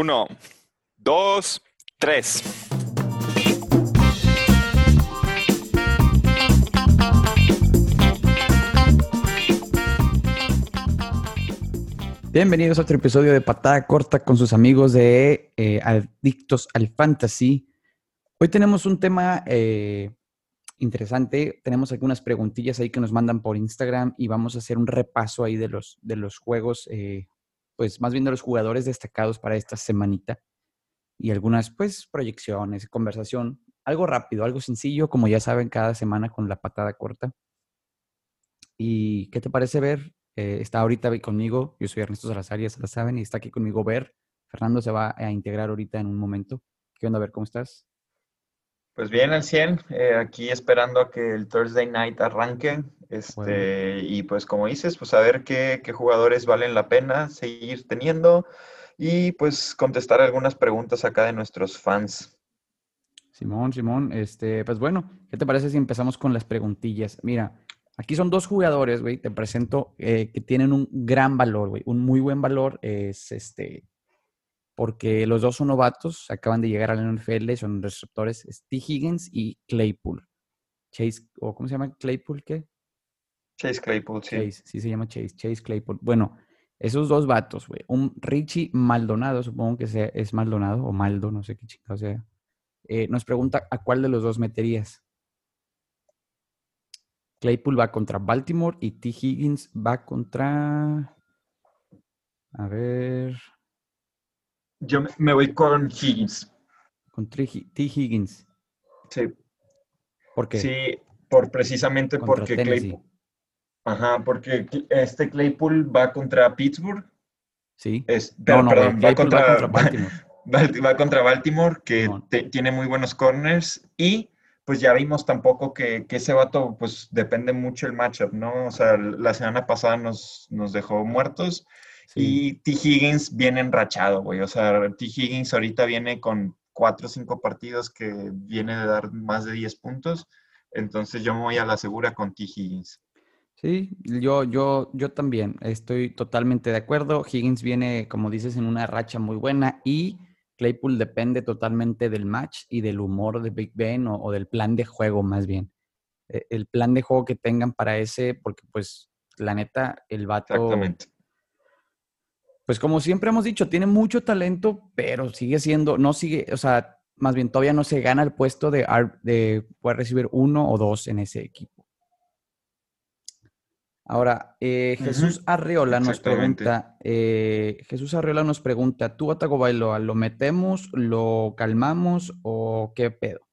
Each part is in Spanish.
Uno, dos, tres. Bienvenidos a otro episodio de Patada Corta con sus amigos de eh, Adictos al Fantasy. Hoy tenemos un tema eh, interesante. Tenemos algunas preguntillas ahí que nos mandan por Instagram y vamos a hacer un repaso ahí de los, de los juegos, eh, pues más bien los jugadores destacados para esta semanita y algunas pues proyecciones, conversación, algo rápido, algo sencillo, como ya saben, cada semana con la patada corta. ¿Y qué te parece ver eh, está ahorita conmigo, yo soy Ernesto Salazar, ya se la saben, y está aquí conmigo Ver. Fernando se va a integrar ahorita en un momento. ¿Qué onda, Ver? ¿Cómo estás? Pues bien, al 100, eh, aquí esperando a que el Thursday Night arranque. Este, Y pues como dices, pues a ver qué, qué, jugadores valen la pena seguir teniendo y pues contestar algunas preguntas acá de nuestros fans. Simón, Simón, este, pues bueno, ¿qué te parece si empezamos con las preguntillas? Mira, Aquí son dos jugadores, güey, te presento, eh, que tienen un gran valor, güey. Un muy buen valor es este, porque los dos son novatos, acaban de llegar a la NFL, son receptores, T. Higgins y Claypool. Chase, o ¿cómo se llama? ¿Claypool qué? Chase Claypool, sí. Chase, sí se llama Chase, Chase Claypool. Bueno, esos dos vatos, güey. Un Richie Maldonado, supongo que sea, es Maldonado o Maldo, no sé qué chingado sea. Eh, nos pregunta a cuál de los dos meterías. Claypool va contra Baltimore y T. Higgins va contra. A ver. Yo me voy con Higgins. Con T. Higgins. Sí. ¿Por qué? Sí, por precisamente porque Claypool. Ajá, porque este Claypool va contra Pittsburgh. Sí. Es, no, no, perdón, va contra, Baltimore. Va, contra Baltimore, que tiene muy buenos corners. Y pues ya vimos tampoco que, ese vato, pues depende mucho el matchup, ¿no? O sea, la semana pasada nos, nos dejó muertos y T. Higgins viene enrachado, güey. O sea, T. Higgins ahorita viene con cuatro o cinco partidos que viene de dar más de 10 puntos. Entonces yo me voy a la segura con T. Higgins. Sí, yo, yo, yo también estoy totalmente de acuerdo. Higgins viene, como dices, en una racha muy buena y Claypool depende totalmente del match y del humor de Big Ben o, del plan de juego más bien. E, el plan de juego que tengan para ese, porque pues la neta, el vato... Exactamente. Pues como siempre hemos dicho, tiene mucho talento, pero sigue siendo, no sigue, o sea, más bien todavía no se gana el puesto de, de poder recibir uno o dos en ese equipo. Ahora, eh, Jesús Arreola nos pregunta, eh, Jesús Arreola nos pregunta, ¿tú Atago Bailoa lo metemos, lo calmamos o qué pedo?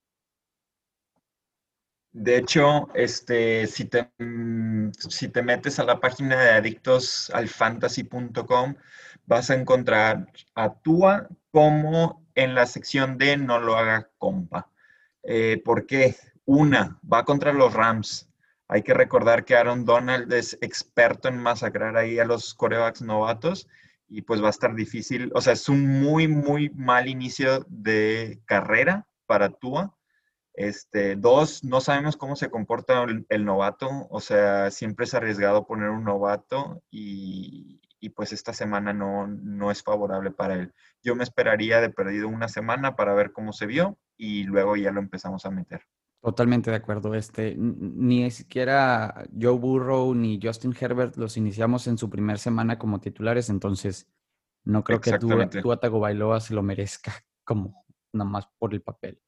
De hecho, este, si, te, mm, si te metes a la página de adictosalfantasy.com, vas a encontrar a Tua como en la sección de no lo haga compa. Eh, ¿Por qué? Una, va contra los Rams hay que recordar que Aaron Donald es experto en masacrar ahí a los corebacks novatos y pues va a estar difícil. O sea, es un muy, muy mal inicio de carrera para Tua. Este, dos, no sabemos cómo se comporta el, novato, o sea, siempre es arriesgado poner un novato y, y, pues esta semana no, no es favorable para él. Yo me esperaría de perdido una semana para ver cómo se vio y luego ya lo empezamos a meter. Totalmente de acuerdo. Este, ni siquiera Joe Burrow ni Justin Herbert los iniciamos en su primera semana como titulares, entonces no creo que tú, Atago Bailoa se lo merezca como nada más por el papel.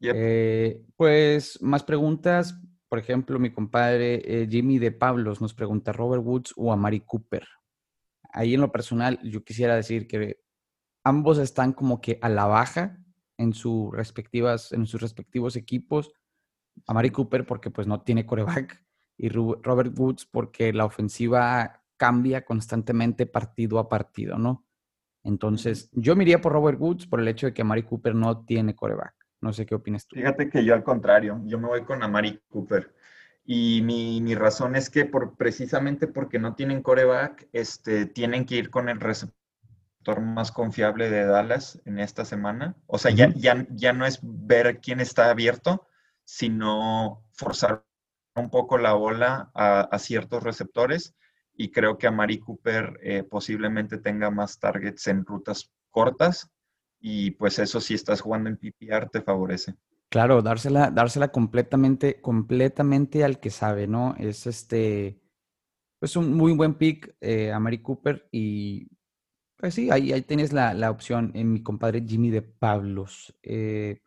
Eh, pues más preguntas. Por ejemplo, mi compadre eh, Jimmy de Pablos nos pregunta Robert Woods o a Mari Cooper. Ahí en lo personal, yo quisiera decir que ambos están como que a la baja en, sus respectivas, en sus respectivos equipos. A Mari Cooper porque pues no tiene coreback y Robert Woods porque la ofensiva cambia constantemente partido a partido, ¿no? Entonces, yo me iría por Robert Woods por el hecho de que Amari Cooper no tiene coreback. No sé qué opinas tú. Fíjate que yo al contrario, yo me voy con Amari Cooper. Y mi, mi razón es que por, precisamente porque no tienen coreback, este, tienen que ir con el receptor más confiable de Dallas en esta semana. O sea, ya, ya, ya no es ver quién está abierto, sino forzar un poco la bola a, ciertos receptores. Y creo que a Mari Cooper eh, posiblemente tenga más targets en rutas cortas y pues eso si estás jugando en PPR te favorece. Claro, dársela, dársela completamente, completamente al que sabe, ¿no? Es este, pues un muy buen pick eh, a Mary Cooper y pues sí, ahí, ahí tienes la, la opción en mi compadre Jimmy de Pablos. Eh,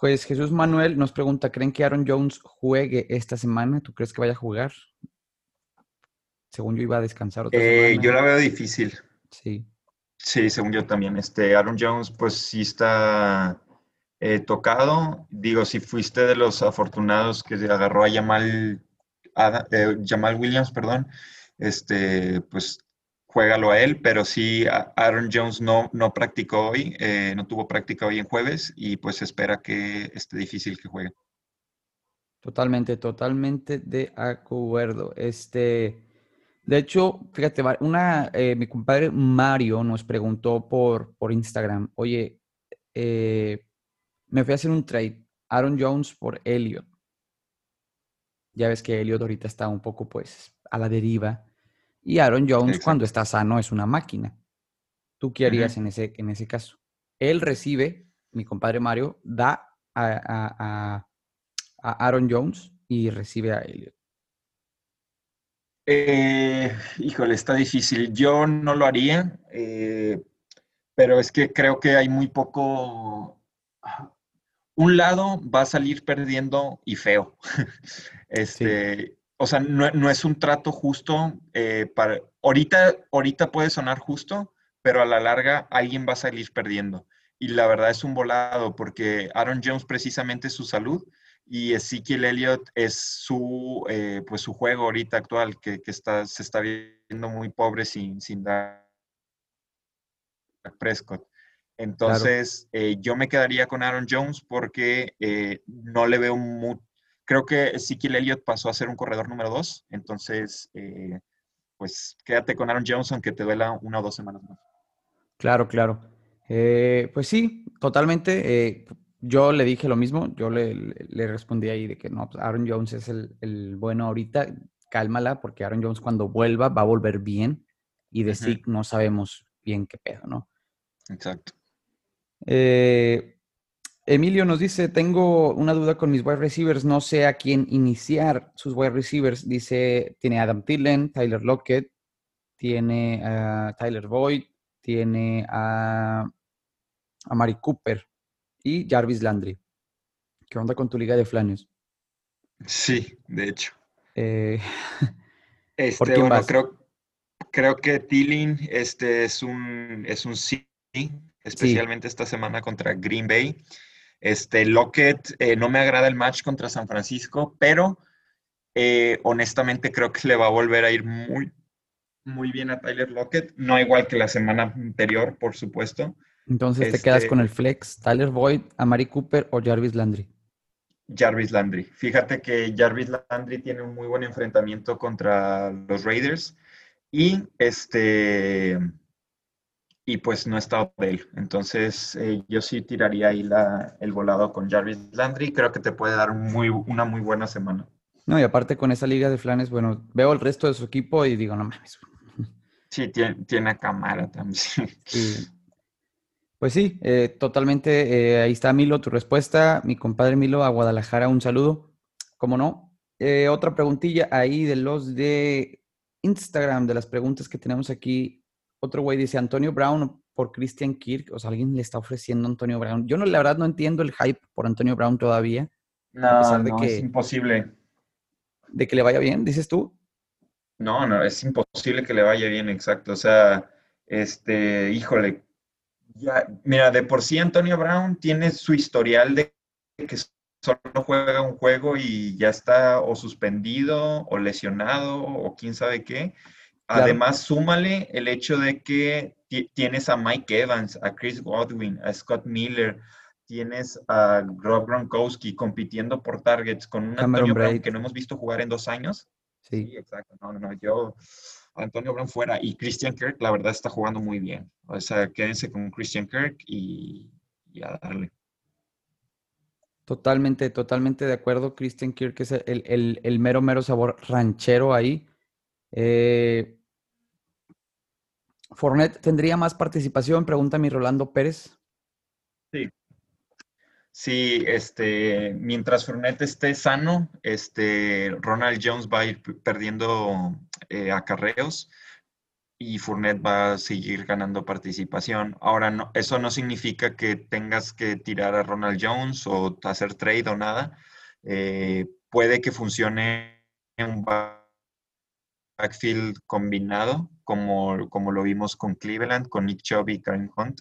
pues Jesús Manuel nos pregunta, ¿creen que Aaron Jones juegue esta semana? ¿Tú crees que vaya a jugar? Según yo iba a descansar otra eh, Yo la veo difícil. Sí. Sí, según yo también. Este, Aaron Jones, pues sí está eh, tocado. Digo, si fuiste de los afortunados que agarró a Jamal, eh, Jamal Williams, perdón, este, pues juégalo a él, pero sí Aaron Jones no, no practicó hoy, eh, no tuvo práctica hoy en jueves y pues espera que esté difícil que juegue. Totalmente, totalmente de acuerdo. Este, de hecho, fíjate, una, mi compadre Mario nos preguntó por, por Instagram, oye, eh, me fui a hacer un trade. Aaron Jones por Elliot. Ya ves que Elliot ahorita está un poco pues a la deriva. Y Aaron Jones cuando está sano es una máquina. ¿Tú qué harías en, ese, en ese caso? Él recibe, mi compadre Mario, da a, Aaron Jones y recibe a Elliot. Eh, híjole, está difícil. Yo no lo haría, eh, pero es que creo que hay muy poco un lado va a salir perdiendo y feo. este, O sea, no, es un trato justo. Eh, para, ahorita, ahorita puede sonar justo, pero a la larga alguien va a salir perdiendo. Y la verdad es un volado porque Aaron Jones precisamente su salud y Ezekiel Elliott es su, eh, pues su juego ahorita actual que, está, se está viendo muy pobre sin, sin dar Prescott. Entonces, eh, yo me quedaría con Aaron Jones porque eh, no le veo muy... Creo que Ezekiel Elliott pasó a ser un corredor número dos. Entonces, eh, pues quédate con Aaron Jones aunque te duela una o dos semanas más. Claro, claro. pues sí, totalmente. Yo le dije lo mismo. Yo le, respondí ahí de que no, pues, Aaron Jones es el, bueno ahorita. Cálmala porque Aaron Jones cuando vuelva va a volver bien. Y de sí no sabemos bien qué pedo, ¿no? Exacto. Eh, Emilio nos dice, tengo una duda con mis wide receivers, no sé a quién iniciar sus wide receivers. Dice, tiene Adam Tillen, Tyler Lockett, tiene a Tyler Boyd, tiene a, a Mari Cooper y Jarvis Landry. ¿Qué onda con tu liga de flanes? Sí, de hecho. Eh, este, bueno, creo, creo que Tillen este, es un, es un sí especialmente esta semana contra Green Bay. Este, Lockett, eh, no me agrada el match contra San Francisco, pero eh, honestamente creo que le va a volver a ir muy, muy bien a Tyler Lockett. No igual que la semana anterior, por supuesto. Entonces te quedas este con el flex, Tyler Boyd, Amari Cooper o Jarvis Landry. Jarvis Landry. Fíjate que Jarvis Landry tiene un muy buen enfrentamiento contra los Raiders y este y pues no está él. Entonces eh, yo sí tiraría ahí la, el volado con Jarvis Landry. Creo que te puede dar muy, una muy buena semana. No, y aparte con esa liga de flanes, bueno, veo el resto de su equipo y digo, no mames. Sí, tiene, tiene a Camara también. Sí. Pues sí, eh, totalmente. Eh, ahí está Milo, tu respuesta. Mi compadre Milo a Guadalajara, un saludo. ¿Cómo no? otra preguntilla ahí de los de Instagram, de las preguntas que tenemos aquí otro güey dice Antonio Brown por Christian Kirk. O sea, alguien le está ofreciendo a Antonio Brown. Yo no, la verdad no entiendo el hype por Antonio Brown todavía. No, no, es imposible. ¿De que le vaya bien, dices tú? No, no, es imposible que le vaya bien, exacto. O sea, este, híjole, ya, mira, de por sí Antonio Brown tiene su historial de que solo juega un juego y ya está o suspendido o lesionado o quién sabe qué. Además, súmale el hecho de que tienes a Mike Evans, a Chris Godwin, a Scott Miller, tienes a Rob Gronkowski compitiendo por targets con un Antonio Brown que no hemos visto jugar en dos años. Sí. exacto. No, no, yo, Antonio Brown fuera. Y Christian Kirk, la verdad, está jugando muy bien. O sea, quédense con Christian Kirk y, a darle. Totalmente, totalmente de acuerdo. Christian Kirk es el, el mero, mero sabor ranchero ahí. Eh, ¿Fornet tendría más participación? Pregunta mi Rolando Pérez. Sí. Sí, este, mientras Fournette esté sano, este, Ronald Jones va a ir perdiendo eh, acarreos y Fournette va a seguir ganando participación. Ahora, no, eso no significa que tengas que tirar a Ronald Jones o hacer trade o nada. Eh, puede que funcione un backfield combinado, como, como lo vimos con Cleveland, con Nick Chubb y Karen Hunt.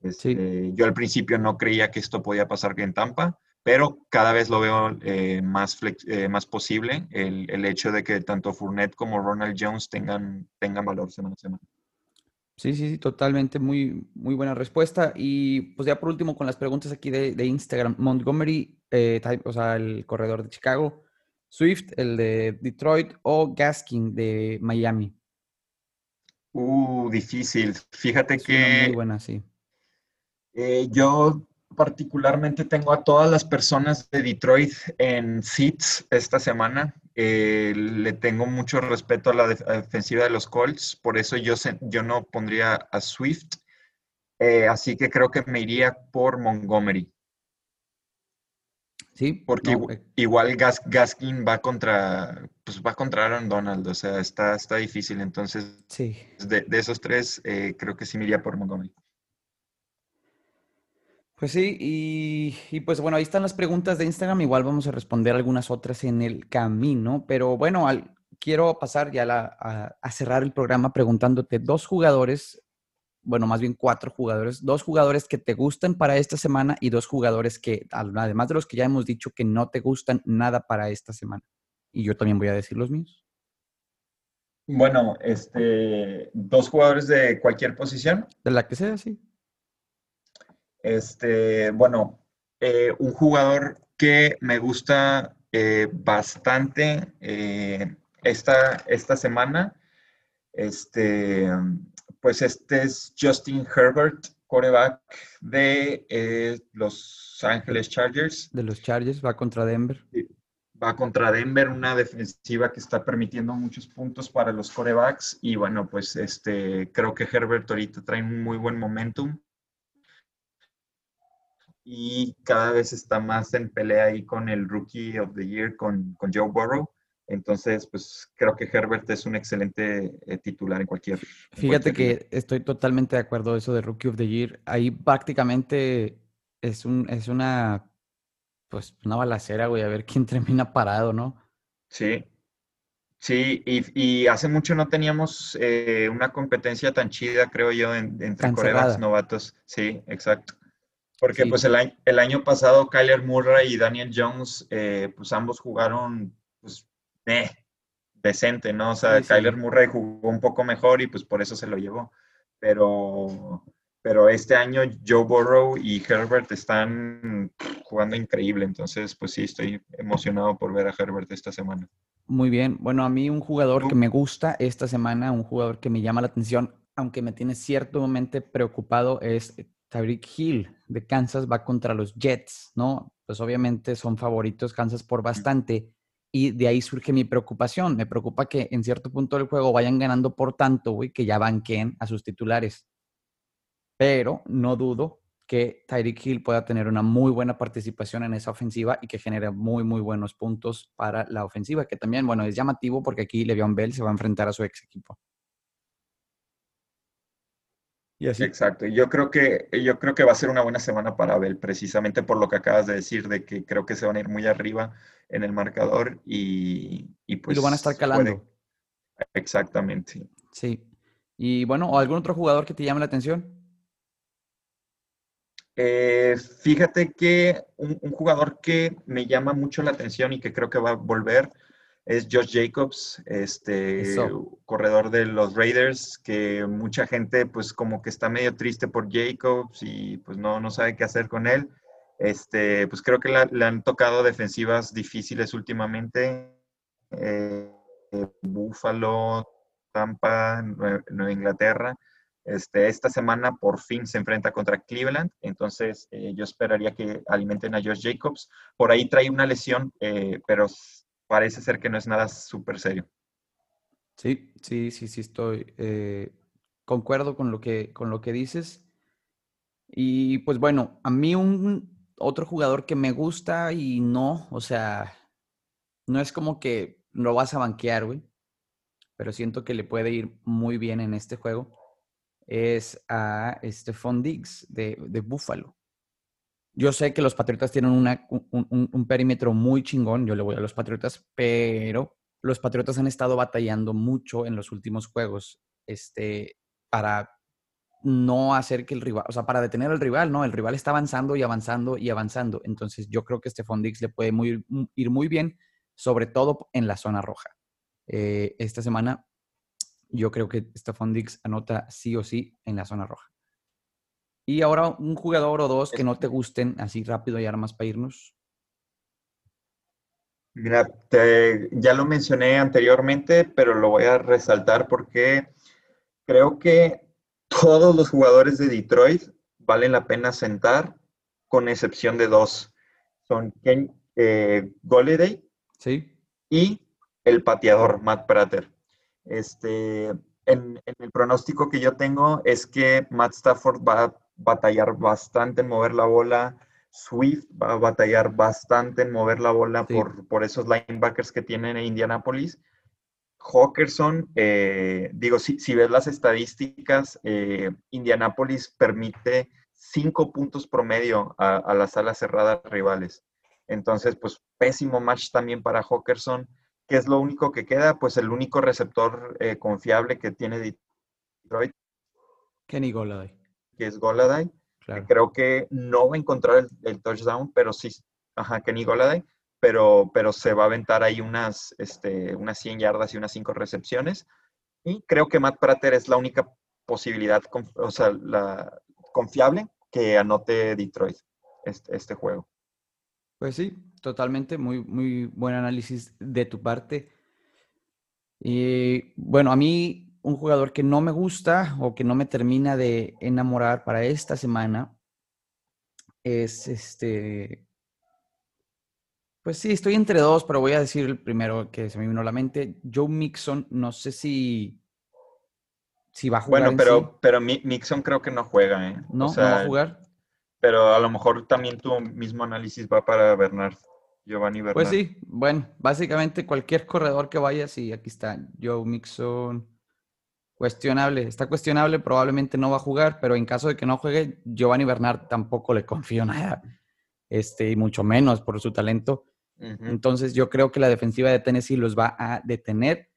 Este, yo al principio no creía que esto podía pasar en Tampa, pero cada vez lo veo eh, más, eh, más posible el, el, hecho de que tanto Fournette como Ronald Jones tengan, tengan valor semana a semana. Sí, sí, sí, totalmente, muy, muy buena respuesta. Y pues ya por último con las preguntas aquí de, de Instagram, Montgomery, eh, o sea, el corredor de Chicago, Swift, el de Detroit o Gaskin de Miami. Uh, difícil. Fíjate que... Muy buena, sí. Eh, yo particularmente tengo a todas las personas de Detroit en seats esta semana. Eh, le tengo mucho respeto a la defensiva de los Colts, por eso yo, yo no pondría a Swift. Eh, así que creo que me iría por Montgomery. Sí. Porque igual, Gaskin va contra, pues va contra Aaron Donald, o sea, está, está difícil. Entonces, sí. de, de esos tres, creo que sí me iría por Montgomery. Pues sí, y, pues bueno, ahí están las preguntas de Instagram. Igual vamos a responder algunas otras en el camino, pero bueno, quiero pasar ya a, cerrar el programa preguntándote dos jugadores, bueno, más bien cuatro jugadores, dos jugadores que te gustan para esta semana y dos jugadores que, además de los que ya hemos dicho, que no te gustan nada para esta semana. Y yo también voy a decir los míos. Bueno, este, dos jugadores de cualquier posición. De la que sea, sí. Este, bueno, eh, un jugador que me gusta eh, bastante eh, esta, esta semana, este, pues este es Justin Herbert, coreback de Los Ángeles Chargers. De los Chargers, va contra Denver. Va contra Denver, una defensiva que está permitiendo muchos puntos para los corebacks. Y bueno, pues este, creo que Herbert ahorita trae un muy buen momentum y cada vez está más en pelea ahí con el Rookie of the Year, con, con Joe Burrow. Entonces, pues creo que Herbert es un excelente eh, titular en cualquier. Fíjate que estoy totalmente de acuerdo eso de Rookie of the Year. Ahí prácticamente es, un, es una, pues, una balacera, güey, a ver quién termina parado, ¿no? Sí. Sí, y, y hace mucho no teníamos eh, una competencia tan chida, creo yo, entre corebacks novatos. Sí, exacto. Porque pues el año, el año, pasado Kyler Murray y Daniel Jones, eh, pues ambos jugaron pues eh, decente, ¿no? O sea, Kyler Murray jugó un poco mejor y pues por eso se lo llevó. Pero, pero este año Joe Burrow y Herbert están jugando increíble, entonces pues sí, estoy emocionado por ver a Herbert esta semana. Muy bien, bueno, a mí un jugador que me gusta esta semana, un jugador que me llama la atención, aunque me tiene ciertamente preocupado, es Tyreek Hill de Kansas va contra los Jets, ¿no? Pues obviamente son favoritos Kansas por bastante y de ahí surge mi preocupación. Me preocupa que en cierto punto del juego vayan ganando por tanto, güey, que ya banqueen a sus titulares. Pero no dudo que Tyreek Hill pueda tener una muy buena participación en esa ofensiva y que genere muy, muy buenos puntos para la ofensiva, que también, bueno, es llamativo porque aquí Le'Veon Bell se va a enfrentar a su ex equipo. Exacto. Y yo creo que yo creo que va a ser una buena semana para Abel, precisamente por lo que acabas de decir, de que creo que se van a ir muy arriba en el marcador y, y pues. lo van a estar calando. Exactamente. Sí. Y bueno, ¿o algún otro jugador que te llame la atención? Eh, fíjate que un, un, jugador que me llama mucho la atención y que creo que va a volver es Josh Jacobs, este corredor de los Raiders, que mucha gente pues como que está medio triste por Jacobs y pues no, no sabe qué hacer con él. Este, pues creo que le han tocado defensivas difíciles últimamente. Eh, Buffalo, Tampa, Nueva Inglaterra. Este, esta semana por fin se enfrenta contra Cleveland, entonces eh, yo esperaría que alimenten a Josh Jacobs. Por ahí trae una lesión, eh, pero parece ser que no es nada súper serio. Sí, sí, sí, sí, estoy. Eh, concuerdo con lo que, con lo que dices. Y pues bueno, a mí un otro jugador que me gusta y no, o sea, no es como que lo vas a banquear, güey, pero siento que le puede ir muy bien en este juego, es a Stephon Diggs de, de Buffalo. Yo sé que los Patriotas tienen un, perímetro muy chingón, yo le voy a los Patriotas, pero los Patriotas han estado batallando mucho en los últimos juegos este, para no hacer que el rival, o sea, para detener al rival, ¿no? El rival está avanzando y avanzando y avanzando. Entonces yo creo que Stephon Dix le puede ir muy bien, sobre todo en la zona roja. Eh, esta semana yo creo que Stephon Dix anota sí o sí en la zona roja. Y ahora un jugador o dos que no te gusten así rápido y ahora más para irnos. Mira, ya lo mencioné anteriormente, pero lo voy a resaltar porque creo que todos los jugadores de Detroit valen la pena sentar, con excepción de dos. Son Ken eh, sí. y el pateador Matt Prater. Este, en, el pronóstico que yo tengo es que Matt Stafford va a batallar bastante en mover la bola. Swift va a batallar bastante en mover la bola por, por, esos linebackers que tienen en Indianapolis. Hawkerson, eh, digo, si, si, ves las estadísticas, eh, Indianapolis permite cinco puntos promedio a, las alas cerradas rivales. Entonces, pues pésimo match también para Hawkerson. ¿Qué es lo único que queda? Pues el único receptor eh, confiable que tiene Detroit. Kenny Goladay. Que es Goladay. Creo que no va a encontrar el, touchdown, pero sí, ajá, Kenny Goladay pero, pero se va a aventar ahí unas, este, unas 100 yardas y unas 5 recepciones. Y creo que Matt Prater es la única posibilidad, o sea, la confiable que anote Detroit este, este juego. Pues sí, totalmente, muy, muy buen análisis de tu parte. Y bueno, a mí un jugador que no me gusta o que no me termina de enamorar para esta semana es este pues sí, estoy entre dos, pero voy a decir el primero que se me vino a la mente. Joe Mixon, no sé si, si va a jugar. Bueno, pero, pero Mixon creo que no juega, ¿eh? No, no va a jugar. Pero a lo mejor también tu mismo análisis va para Bernard, Giovanni Bernard. Pues sí, bueno, básicamente cualquier corredor que vaya, sí, aquí está. Joe Mixon, cuestionable. Está cuestionable, probablemente no va a jugar, pero en caso de que no juegue, Giovanni Bernard tampoco le confío nada. Este, y mucho menos por su talento. Entonces yo creo que la defensiva de Tennessee los va a detener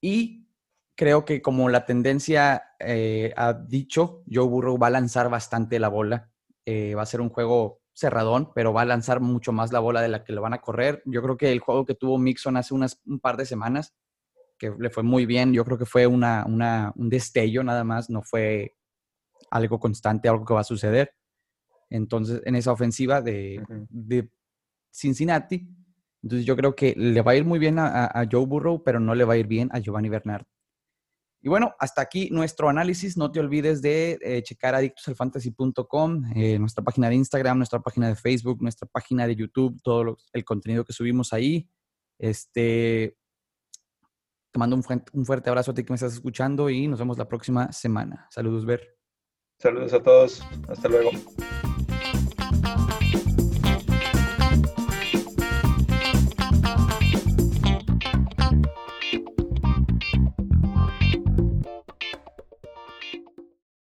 y creo que como la tendencia eh, ha dicho, Joe Burrow va a lanzar bastante la bola. Eh, va a ser un juego cerradón, pero va a lanzar mucho más la bola de la que lo van a correr. Yo creo que el juego que tuvo Mixon hace unas, un par de semanas, que le fue muy bien, yo creo que fue una, un destello nada más, no fue algo constante, algo que va a suceder. Entonces, en esa ofensiva de, de Cincinnati, entonces yo creo que le va a ir muy bien a, Joe Burrow, pero no le va a ir bien a Giovanni Bernard. Y bueno, hasta aquí nuestro análisis. No te olvides de eh, checar adictosalfantasy.com, eh, nuestra página de Instagram, nuestra página de Facebook, nuestra página de YouTube, todo el contenido que subimos ahí. Este, te mando un, fuerte abrazo a ti que me estás escuchando y nos vemos la próxima semana. Saludos, Ver. Saludos a todos. Hasta luego.